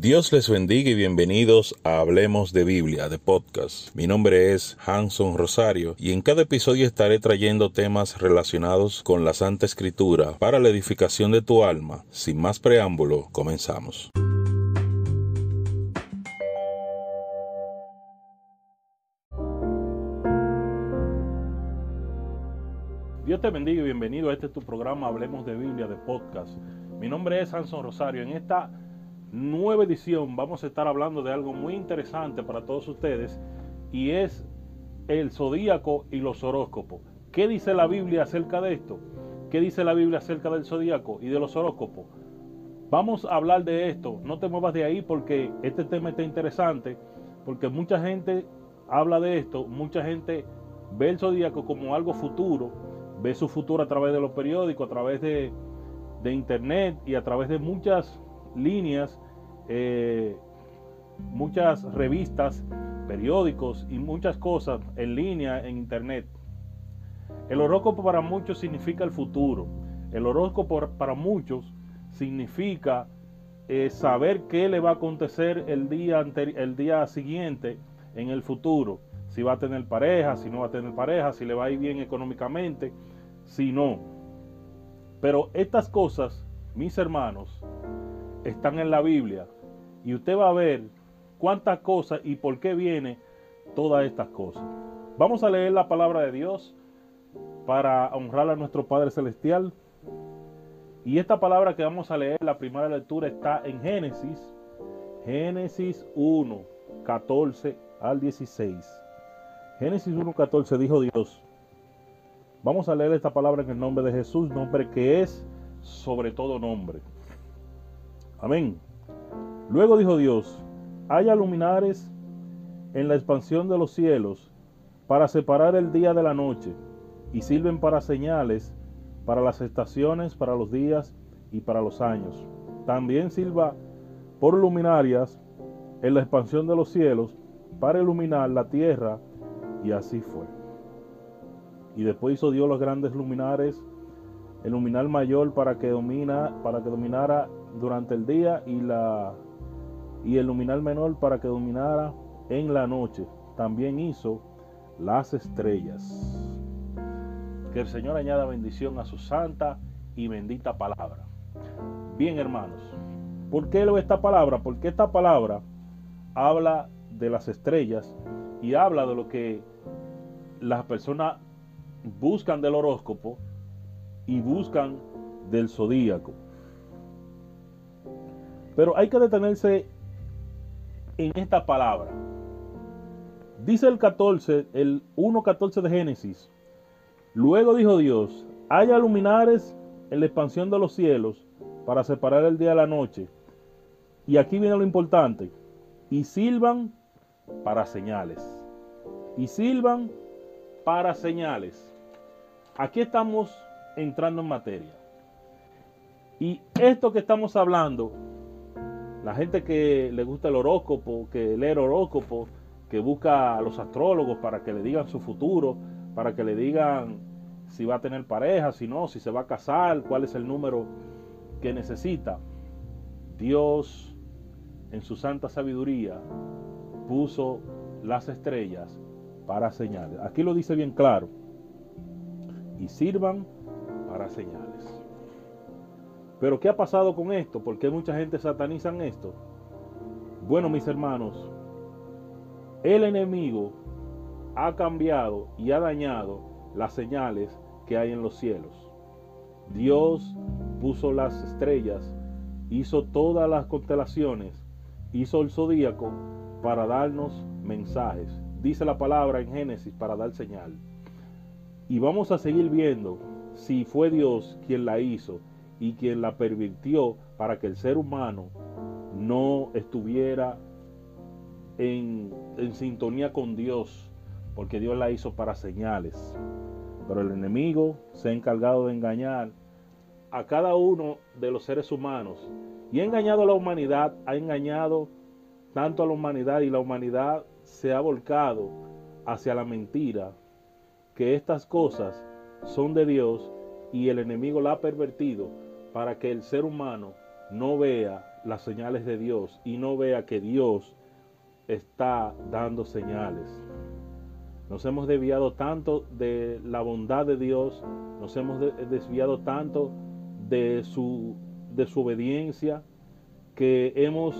Dios les bendiga y bienvenidos a Hablemos de Biblia, de podcast. Mi nombre es Hanson Rosario y en cada episodio estaré trayendo temas relacionados con la Santa Escritura para la edificación de tu alma. Sin más preámbulo, comenzamos. Dios te bendiga y bienvenido a este tu programa Hablemos de Biblia, de podcast. Mi nombre es Hanson Rosario. En esta nueva edición vamos a estar hablando de algo muy interesante para todos ustedes y es el zodíaco y los horóscopos. ¿Qué dice la Biblia acerca de esto? ¿Qué dice la Biblia acerca del zodíaco y de los horóscopos? Vamos a hablar de esto. No te muevas de ahí porque este tema está interesante, porque mucha gente habla de esto, mucha gente ve el zodíaco como algo futuro, ve su futuro a través de los periódicos, a través de, de internet y a través de muchas líneas, eh, muchas revistas, periódicos y muchas cosas en línea, en internet. El horóscopo para muchos significa el futuro. El horóscopo para muchos significa eh, saber qué le va a acontecer el día, el día siguiente en el futuro. Si va a tener pareja, si no va a tener pareja, si le va a ir bien económicamente, si no. Pero estas cosas, mis hermanos, están en la Biblia y usted va a ver cuántas cosas y por qué viene todas estas cosas. Vamos a leer la palabra de Dios para honrar a nuestro Padre Celestial. Y esta palabra que vamos a leer, la primera lectura está en Génesis, Génesis 1, 14 al 16. Génesis 1, 14 dijo Dios. Vamos a leer esta palabra en el nombre de Jesús, nombre que es sobre todo nombre. Amén. Luego dijo Dios, haya luminares en la expansión de los cielos para separar el día de la noche y sirven para señales, para las estaciones, para los días y para los años. También sirva por luminarias en la expansión de los cielos para iluminar la tierra y así fue. Y después hizo Dios los grandes luminares, el luminar mayor para que domina, para que dominara durante el día y, la, y el luminal menor para que dominara en la noche. También hizo las estrellas. Que el Señor añada bendición a su santa y bendita palabra. Bien, hermanos, ¿por qué esta palabra? Porque esta palabra habla de las estrellas y habla de lo que las personas buscan del horóscopo y buscan del zodíaco. Pero hay que detenerse en esta palabra. Dice el 14, el 1.14 de Génesis. Luego dijo Dios, haya luminares en la expansión de los cielos para separar el día de la noche. Y aquí viene lo importante. Y silban para señales. Y silban para señales. Aquí estamos entrando en materia. Y esto que estamos hablando la gente que le gusta el horóscopo, que lee el horóscopo, que busca a los astrólogos para que le digan su futuro, para que le digan si va a tener pareja, si no, si se va a casar, cuál es el número que necesita. Dios, en su santa sabiduría, puso las estrellas para señales. Aquí lo dice bien claro. Y sirvan para señales. Pero ¿qué ha pasado con esto? ¿Por qué mucha gente satanizan esto? Bueno, mis hermanos, el enemigo ha cambiado y ha dañado las señales que hay en los cielos. Dios puso las estrellas, hizo todas las constelaciones, hizo el zodíaco para darnos mensajes. Dice la palabra en Génesis para dar señal. Y vamos a seguir viendo si fue Dios quien la hizo y quien la pervirtió para que el ser humano no estuviera en, sintonía con Dios, porque Dios la hizo para señales. Pero el enemigo se ha encargado de engañar a cada uno de los seres humanos y ha engañado a la humanidad, ha engañado tanto a la humanidad y la humanidad se ha volcado hacia la mentira, que estas cosas son de Dios y el enemigo la ha pervertido para que el ser humano no vea las señales de Dios y no vea que Dios está dando señales. Nos hemos desviado tanto de la bondad de Dios, nos hemos desviado tanto de su, de su obediencia, que hemos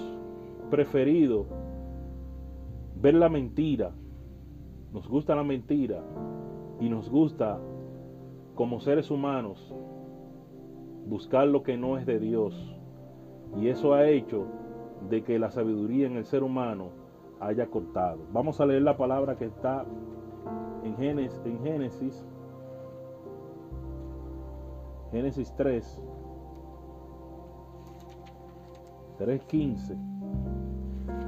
preferido ver la mentira. Nos gusta la mentira y nos gusta como seres humanos buscar lo que no es de Dios. Y eso ha hecho de que la sabiduría en el ser humano haya cortado. Vamos a leer la palabra que está en Génesis, en Génesis, Génesis 3, 3.15.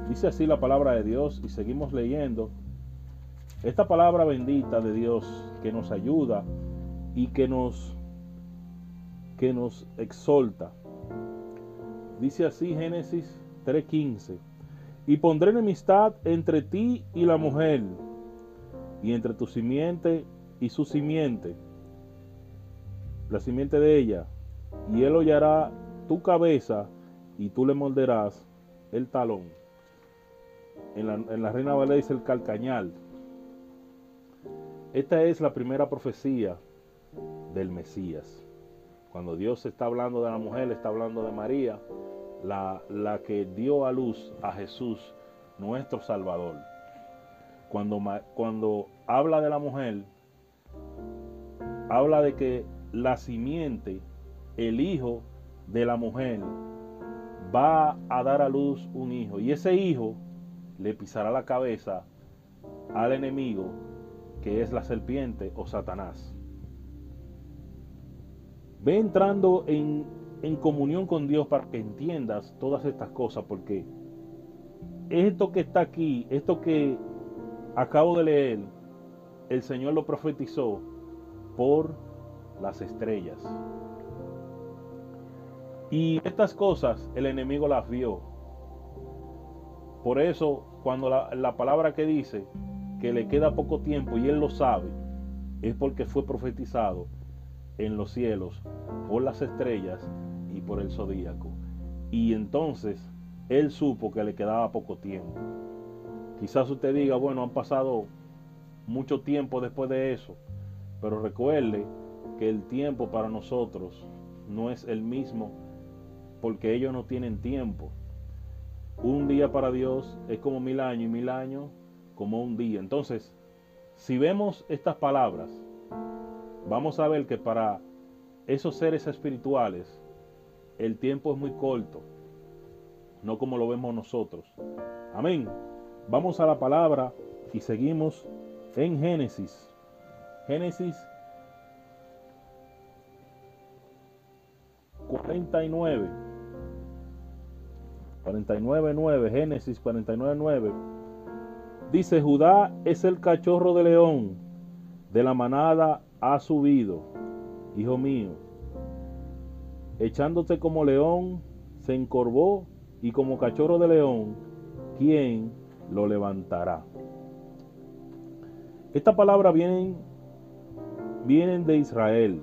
Dice así la palabra de Dios y seguimos leyendo. Esta palabra bendita de Dios que nos ayuda y que nos que nos exalta. Dice así Génesis 3:15. Y pondré enemistad entre ti y la mujer, y entre tu simiente y su simiente, la simiente de ella, y él hollará tu cabeza y tú le morderás el talón. En la, en la Reina Valera dice el calcañal. Esta es la primera profecía del Mesías. Cuando Dios está hablando de la mujer, está hablando de María, la, la que dio a luz a Jesús, nuestro Salvador. Cuando, cuando habla de la mujer, habla de que la simiente, el hijo de la mujer, va a dar a luz un hijo. Y ese hijo le pisará la cabeza al enemigo, que es la serpiente o Satanás. Ve entrando en, en comunión con Dios para que entiendas todas estas cosas, porque esto que está aquí, esto que acabo de leer, el Señor lo profetizó por las estrellas. Y estas cosas el enemigo las vio. Por eso, cuando la, la, palabra que dice que le queda poco tiempo y él lo sabe, es porque fue profetizado en los cielos por las estrellas y por el zodíaco. Y entonces él supo que le quedaba poco tiempo. Quizás usted diga, bueno, han pasado mucho tiempo después de eso, pero recuerde que el tiempo para nosotros no es el mismo porque ellos no tienen tiempo. Un día para Dios es como mil años y mil años como un día. Entonces, si vemos estas palabras, vamos a ver que para esos seres espirituales el tiempo es muy corto, no como lo vemos nosotros. Amén. Vamos a la palabra y seguimos en Génesis. Génesis 49. 49.9, Génesis 49.9, dice, Judá es el cachorro de león, de la manada ha subido, hijo mío, echándote como león, se encorvó, y como cachorro de león, ¿quién lo levantará? Esta palabra vienen, vienen de Israel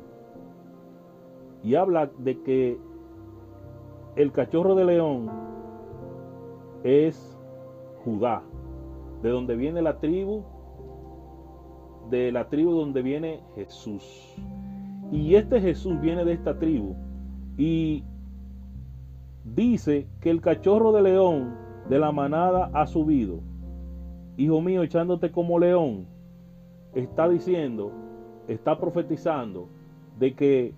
y habla de que el cachorro de león es Judá, de donde viene la tribu, de la tribu donde viene Jesús. Y este Jesús viene de esta tribu y dice que el cachorro de león de la manada ha subido. Hijo mío, echándote como león, está diciendo, está profetizando de que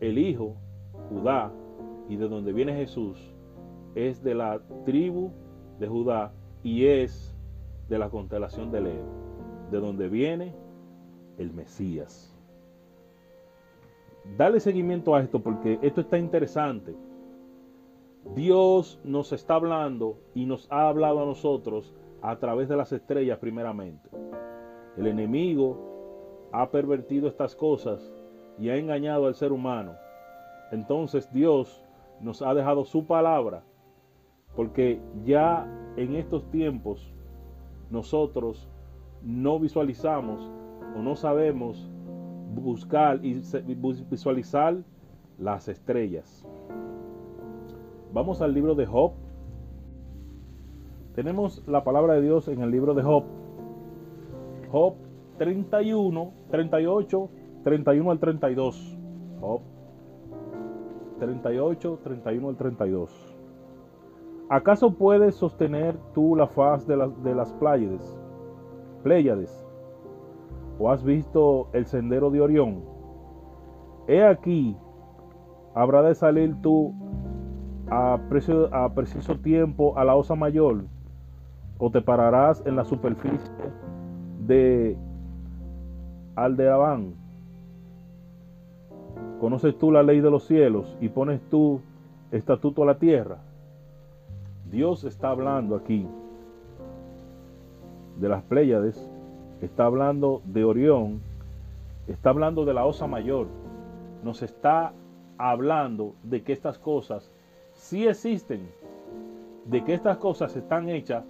el Hijo, Judá, y de donde viene Jesús, es de la tribu de Judá y es de la constelación de Leo, de donde viene el Mesías. Dale seguimiento a esto porque esto está interesante. Dios nos está hablando y nos ha hablado a nosotros a través de las estrellas primeramente. El enemigo ha pervertido estas cosas y ha engañado al ser humano. Entonces Dios nos ha dejado su palabra porque ya en estos tiempos nosotros no visualizamos o no sabemos buscar y visualizar las estrellas. Vamos al libro de Job. Tenemos la palabra de Dios en el libro de Job. Job 31, 38, 31 al 32. Job 38, 31 al 32. ¿Acaso puedes sostener tú la faz de, de las Pléyades? Pléyades? ¿O has visto el sendero de Orión? He aquí, habrá de salir tú a, a preciso tiempo a la osa mayor, o te pararás en la superficie de Aldeabán. ¿Conoces tú la ley de los cielos y pones tú estatuto a la tierra? Dios está hablando aquí de las Pléyades, está hablando de Orión, está hablando de la Osa Mayor, nos está hablando de que estas cosas sí existen, de que estas cosas están hechas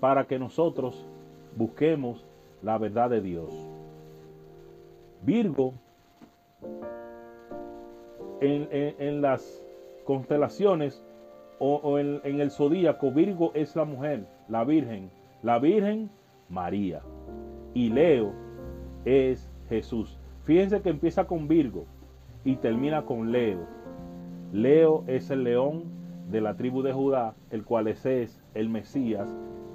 para que nosotros busquemos la verdad de Dios. Virgo, en, las constelaciones o, en, en el zodíaco, Virgo es la mujer, la Virgen, la Virgen María. Y Leo es Jesús. Fíjense que empieza con Virgo y termina con Leo. Leo es el león de la tribu de Judá, el cual es, el Mesías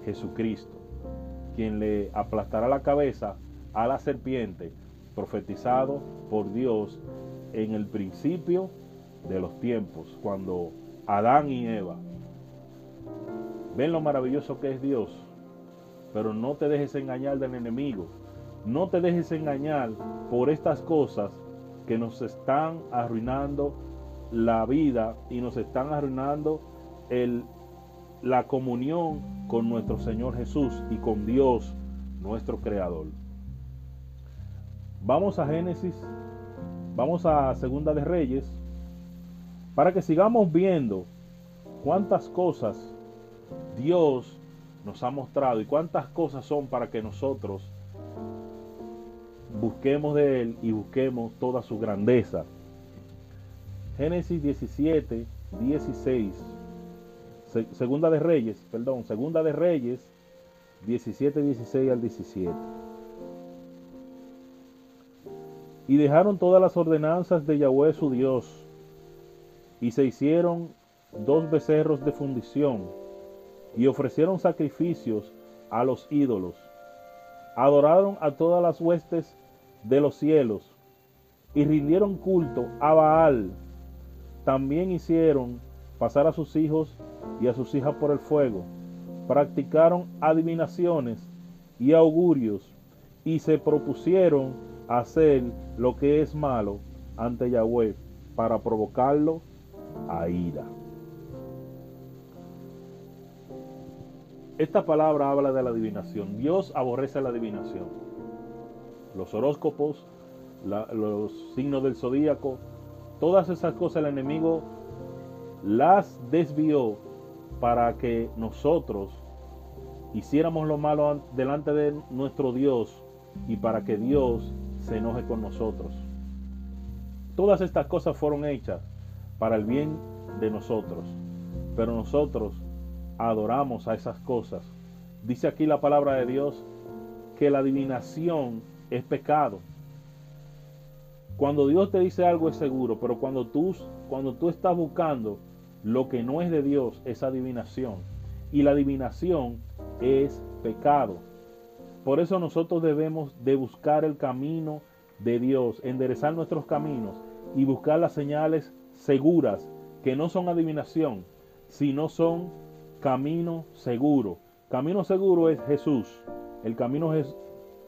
Jesucristo, quien le aplastará la cabeza a la serpiente, profetizado por Dios en el principio de los tiempos, cuando Adán y Eva ven lo maravilloso que es Dios, pero no te dejes engañar del enemigo, no te dejes engañar por estas cosas que nos están arruinando la vida y nos están arruinando el, la comunión con nuestro Señor Jesús y con Dios, nuestro Creador. Vamos a Génesis, vamos a Segunda de Reyes, para que sigamos viendo cuántas cosas Dios nos ha mostrado y cuántas cosas son para que nosotros busquemos de Él y busquemos toda su grandeza. Génesis 17, 16. segunda de Reyes, perdón, Segunda de Reyes 17, 16 al 17. Y dejaron todas las ordenanzas de Yahweh su Dios, y se hicieron dos becerros de fundición, y ofrecieron sacrificios a los ídolos. Adoraron a todas las huestes de los cielos y rindieron culto a Baal. También hicieron pasar a sus hijos y a sus hijas por el fuego. Practicaron adivinaciones y augurios y se propusieron hacer lo que es malo ante Yahweh para provocarlo a ira. Esta palabra habla de la adivinación. Dios aborrece la adivinación los horóscopos, los signos del zodíaco, todas esas cosas el enemigo las desvió para que nosotros hiciéramos lo malo delante de nuestro Dios y para que Dios se enoje con nosotros. Todas estas cosas fueron hechas para el bien de nosotros, pero nosotros adoramos a esas cosas. Dice aquí la palabra de Dios que la adivinación es pecado. Cuando Dios te dice algo es seguro, pero cuando tú, cuando tú estás buscando lo que no es de Dios, es adivinación. Y la adivinación es pecado. Por eso nosotros debemos de buscar el camino de Dios, enderezar nuestros caminos y buscar las señales seguras, que no son adivinación, sino son camino seguro. Camino seguro es Jesús. El camino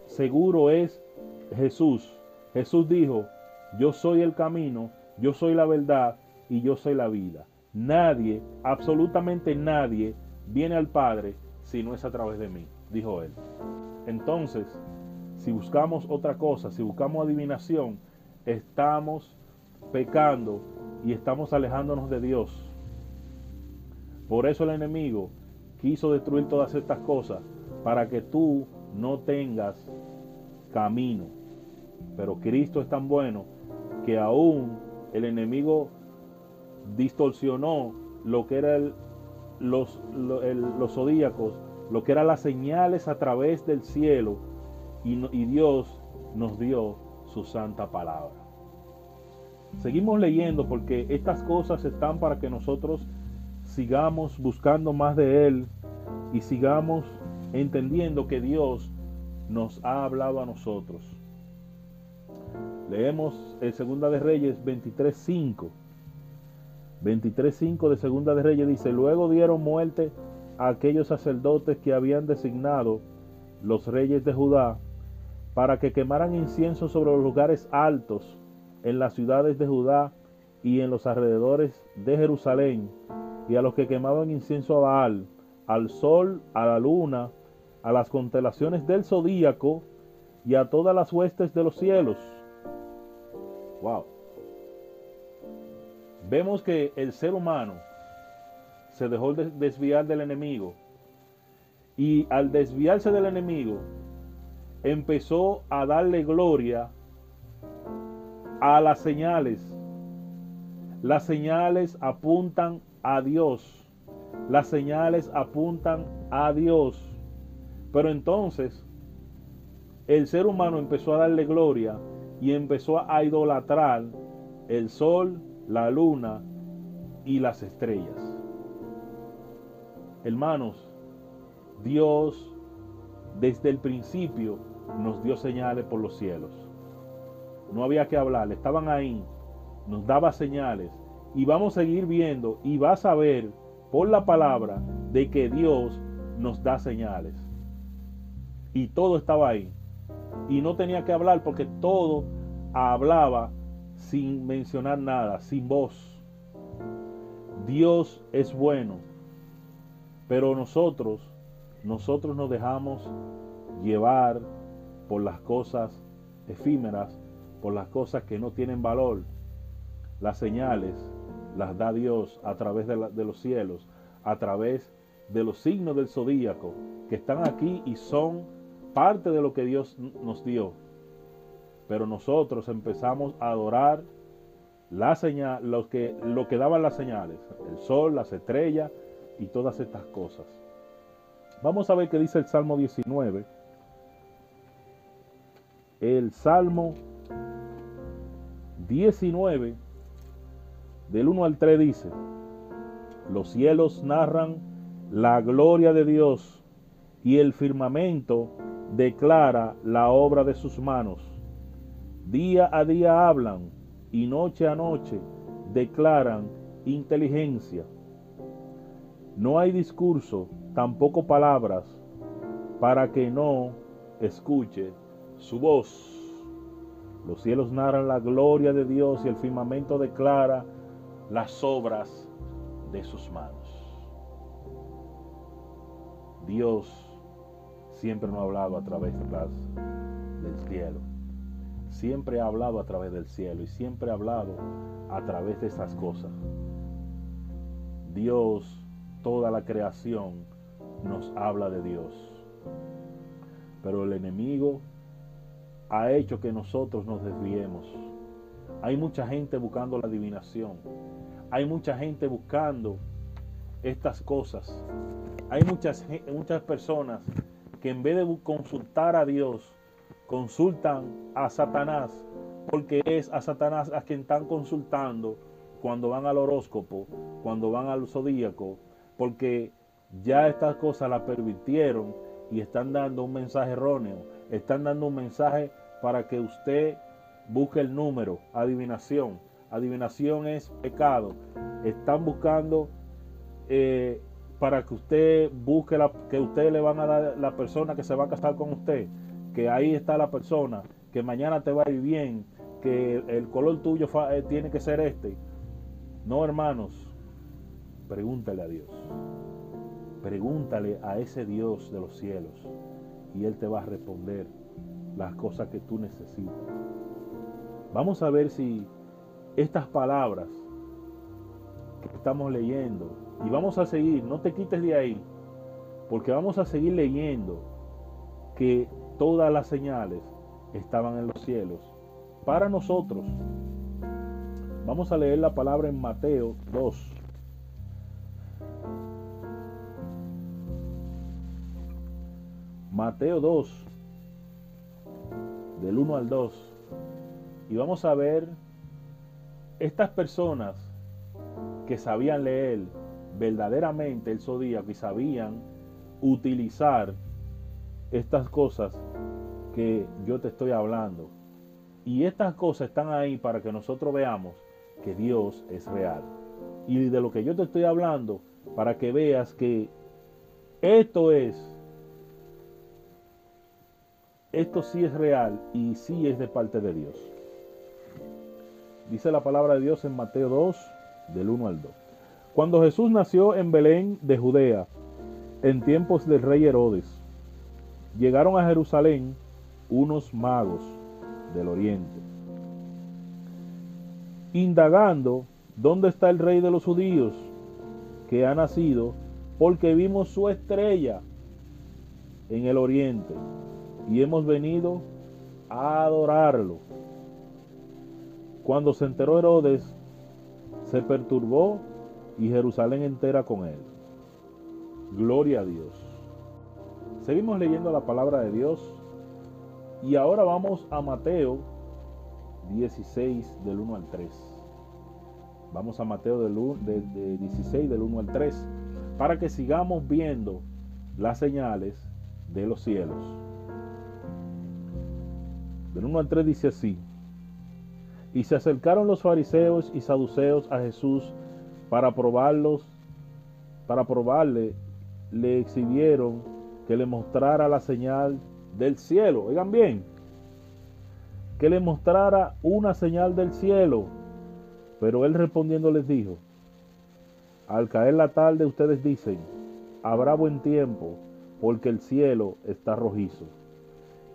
seguro es Jesús. Jesús dijo, yo soy el camino, yo soy la verdad y yo soy la vida. Nadie, absolutamente nadie, viene al Padre si no es a través de mí, dijo él. Entonces, si buscamos otra cosa, si buscamos adivinación, estamos pecando y estamos alejándonos de Dios. Por eso el enemigo quiso destruir todas estas cosas, para que tú no tengas camino. Pero Cristo es tan bueno que aún el enemigo distorsionó lo que eran los, los zodíacos, lo que eran las señales a través del cielo, y Dios nos dio su santa palabra. Seguimos leyendo porque estas cosas están para que nosotros sigamos buscando más de Él y sigamos entendiendo que Dios nos ha hablado a nosotros. Leemos en Segunda de Reyes 23.5. 23.5 de Segunda de Reyes dice, luego dieron muerte a aquellos sacerdotes que habían designado los reyes de Judá para que quemaran incienso sobre los lugares altos en las ciudades de Judá y en los alrededores de Jerusalén, y a los que quemaban incienso a Baal, al sol, a la luna, a las constelaciones del zodíaco y a todas las huestes de los cielos. Wow. Vemos que el ser humano se dejó desviar del enemigo y al desviarse del enemigo empezó a darle gloria a las señales. Las señales apuntan a Dios. Las señales apuntan a Dios. Pero entonces el ser humano empezó a darle gloria y empezó a idolatrar el sol, la luna y las estrellas. Hermanos, Dios desde el principio nos dio señales por los cielos no había que hablar, estaban ahí, nos daba señales y vamos a seguir viendo y vas a ver por la palabra de que Dios nos da señales. Y todo estaba ahí. Y no tenía que hablar porque todo hablaba sin mencionar nada, sin voz. Dios es bueno, pero nosotros, nosotros nos dejamos llevar por las cosas efímeras por las cosas que no tienen valor. Las señales las da Dios a través de, los cielos, a través de los signos del zodíaco, que están aquí y son parte de lo que Dios nos dio. Pero nosotros empezamos a adorar la señal, lo que, lo que daban las señales, el sol, las estrellas y todas estas cosas. Vamos a ver qué dice el Salmo 19. El Salmo 19, del 1 al 3 dice, los cielos narran la gloria de Dios y el firmamento declara la obra de sus manos. Día a día hablan y noche a noche declaran inteligencia. No hay discurso, tampoco palabras, para que no escuche su voz. Los cielos narran la gloria de Dios y el firmamento declara las obras de sus manos. Dios siempre nos ha hablado a través del cielo. Siempre ha hablado a través del cielo y siempre ha hablado a través de esas cosas. Dios, toda la creación, nos habla de Dios. Pero el enemigo ha hecho que nosotros nos desviemos. Hay mucha gente buscando la adivinación. Hay mucha gente buscando estas cosas. Hay muchas, muchas personas que en vez de consultar a Dios, consultan a Satanás, porque es a Satanás a quien están consultando cuando van al horóscopo, cuando van al zodíaco, porque ya estas cosas las permitieron y están dando un mensaje erróneo, están dando un mensaje para que usted busque el número, adivinación. Adivinación es pecado. Están buscando eh, para que usted busque la, que usted le van a dar la persona que se va a casar con usted, que ahí está la persona, que mañana te va a ir bien, que el color tuyo eh, tiene que ser este. No, hermanos, pregúntale a Dios. Pregúntale a ese Dios de los cielos y Él te va a responder las cosas que tú necesitas. Vamos a ver si estas palabras que estamos leyendo. Y vamos a seguir, no te quites de ahí, porque vamos a seguir leyendo que todas las señales estaban en los cielos para nosotros. Vamos a leer la palabra en Mateo 2. Mateo 2, del 1 al 2. Y vamos a ver estas personas que sabían leer verdaderamente el zodíaco y sabían utilizar estas cosas que yo te estoy hablando. Y estas cosas están ahí para que nosotros veamos que Dios es real. Y de lo que yo te estoy hablando, para que veas que esto es, esto sí es real y sí es de parte de Dios. Dice la palabra de Dios en Mateo 2, del 1 al 2. Cuando Jesús nació en Belén de Judea, en tiempos del rey Herodes, llegaron a Jerusalén unos magos del oriente, indagando dónde está el rey de los judíos que ha nacido, porque vimos su estrella en el oriente y hemos venido a adorarlo. Cuando se enteró Herodes, se perturbó y Jerusalén entera con él. Gloria a Dios. Seguimos leyendo la palabra de Dios y ahora vamos a Mateo 16 del 1 al 3. Vamos a Mateo del, de, 16 del 1 al 3 para que sigamos viendo las señales de los cielos. Del 1 al 3 dice así. Y se acercaron los fariseos y saduceos a Jesús para probarlos, para probarle, le exhibieron que le mostrara la señal del cielo. Oigan bien, que le mostrara una señal del cielo. Pero él respondiendo les dijo, al caer la tarde ustedes dicen, habrá buen tiempo, porque el cielo está rojizo.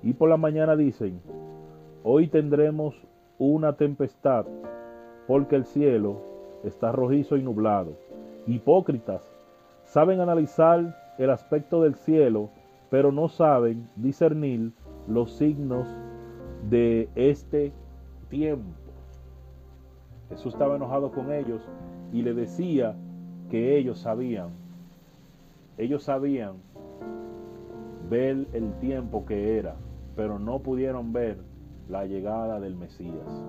Y por la mañana dicen, hoy tendremos una tempestad, porque el cielo está rojizo y nublado. Hipócritas, saben analizar el aspecto del cielo, pero no saben discernir los signos de este tiempo. Jesús estaba enojado con ellos y le decía que ellos sabían, ellos sabían ver el tiempo que era, pero no pudieron ver la llegada del Mesías.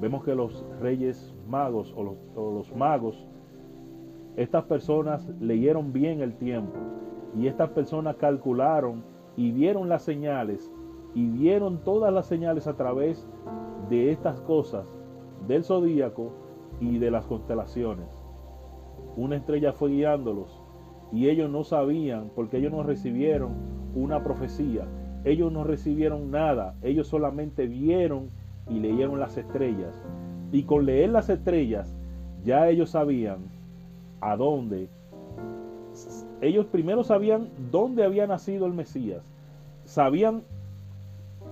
Vemos que los reyes magos o los, magos, estas personas leyeron bien el tiempo y estas personas calcularon y vieron las señales y vieron todas las señales a través de estas cosas del zodíaco y de las constelaciones. Una estrella fue guiándolos y ellos no sabían porque ellos no recibieron una profecía, ellos no recibieron nada, ellos solamente vieron y leyeron las estrellas. Y con leer las estrellas ya ellos sabían a dónde. Ellos primero sabían dónde había nacido el Mesías. Sabían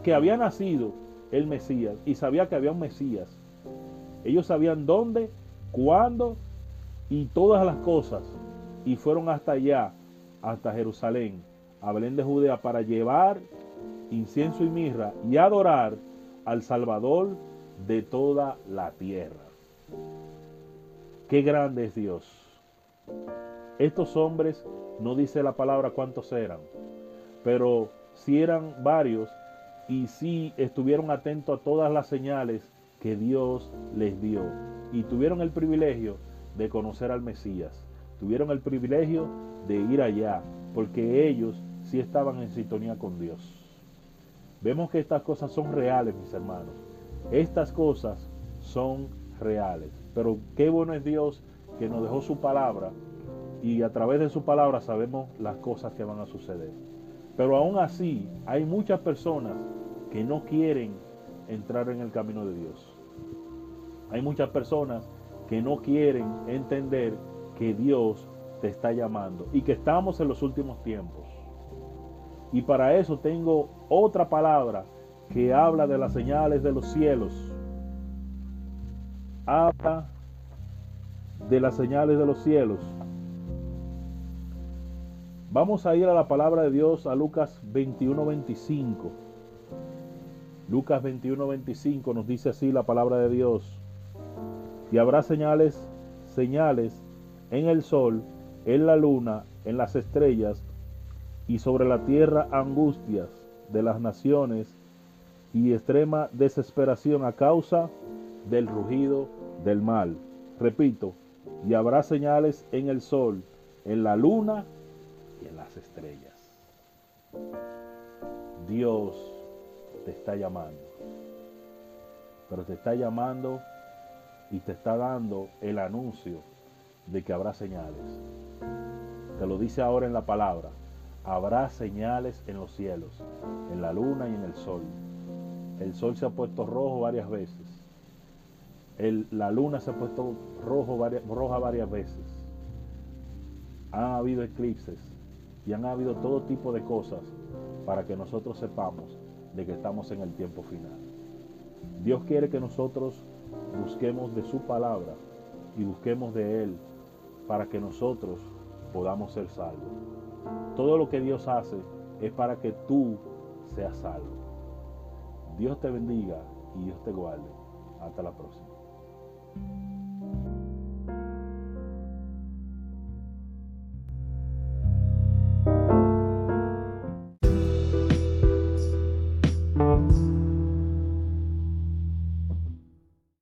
que había nacido el Mesías y sabía que había un Mesías. Ellos sabían dónde, cuándo y todas las cosas. Y fueron hasta allá, hasta Jerusalén, a Belén de Judea, para llevar incienso y mirra y adorar al Salvador de toda la tierra. Qué grande es Dios. Estos hombres, no dice la palabra cuántos eran, pero si eran varios y si estuvieron atentos a todas las señales que Dios les dio y tuvieron el privilegio de conocer al Mesías, tuvieron el privilegio de ir allá, porque ellos sí estaban en sintonía con Dios. Vemos que estas cosas son reales, mis hermanos. Estas cosas son reales. Pero qué bueno es Dios que nos dejó su palabra y a través de su palabra sabemos las cosas que van a suceder. Pero aún así hay muchas personas que no quieren entrar en el camino de Dios. Hay muchas personas que no quieren entender que Dios te está llamando y que estamos en los últimos tiempos. Y para eso tengo otra palabra que habla de las señales de los cielos. Habla de las señales de los cielos. Vamos a ir a la palabra de Dios a Lucas 21:25. Lucas 21:25 nos dice así la palabra de Dios. Y habrá señales, señales en el sol, en la luna, en las estrellas, y sobre la tierra angustias de las naciones y extrema desesperación a causa del rugido del mal. Repito, y habrá señales en el sol, en la luna y en las estrellas. Dios te está llamando, pero te está llamando y te está dando el anuncio de que habrá señales. Te lo dice ahora en la palabra. Habrá señales en los cielos, en la luna y en el sol. El sol se ha puesto rojo varias veces. la luna se ha puesto rojo, roja varias veces. Han habido eclipses y han habido todo tipo de cosas para que nosotros sepamos de que estamos en el tiempo final. Dios quiere que nosotros busquemos de su palabra y busquemos de Él para que nosotros podamos ser salvos. Todo lo que Dios hace es para que tú seas salvo. Dios te bendiga y Dios te guarde. Hasta la próxima.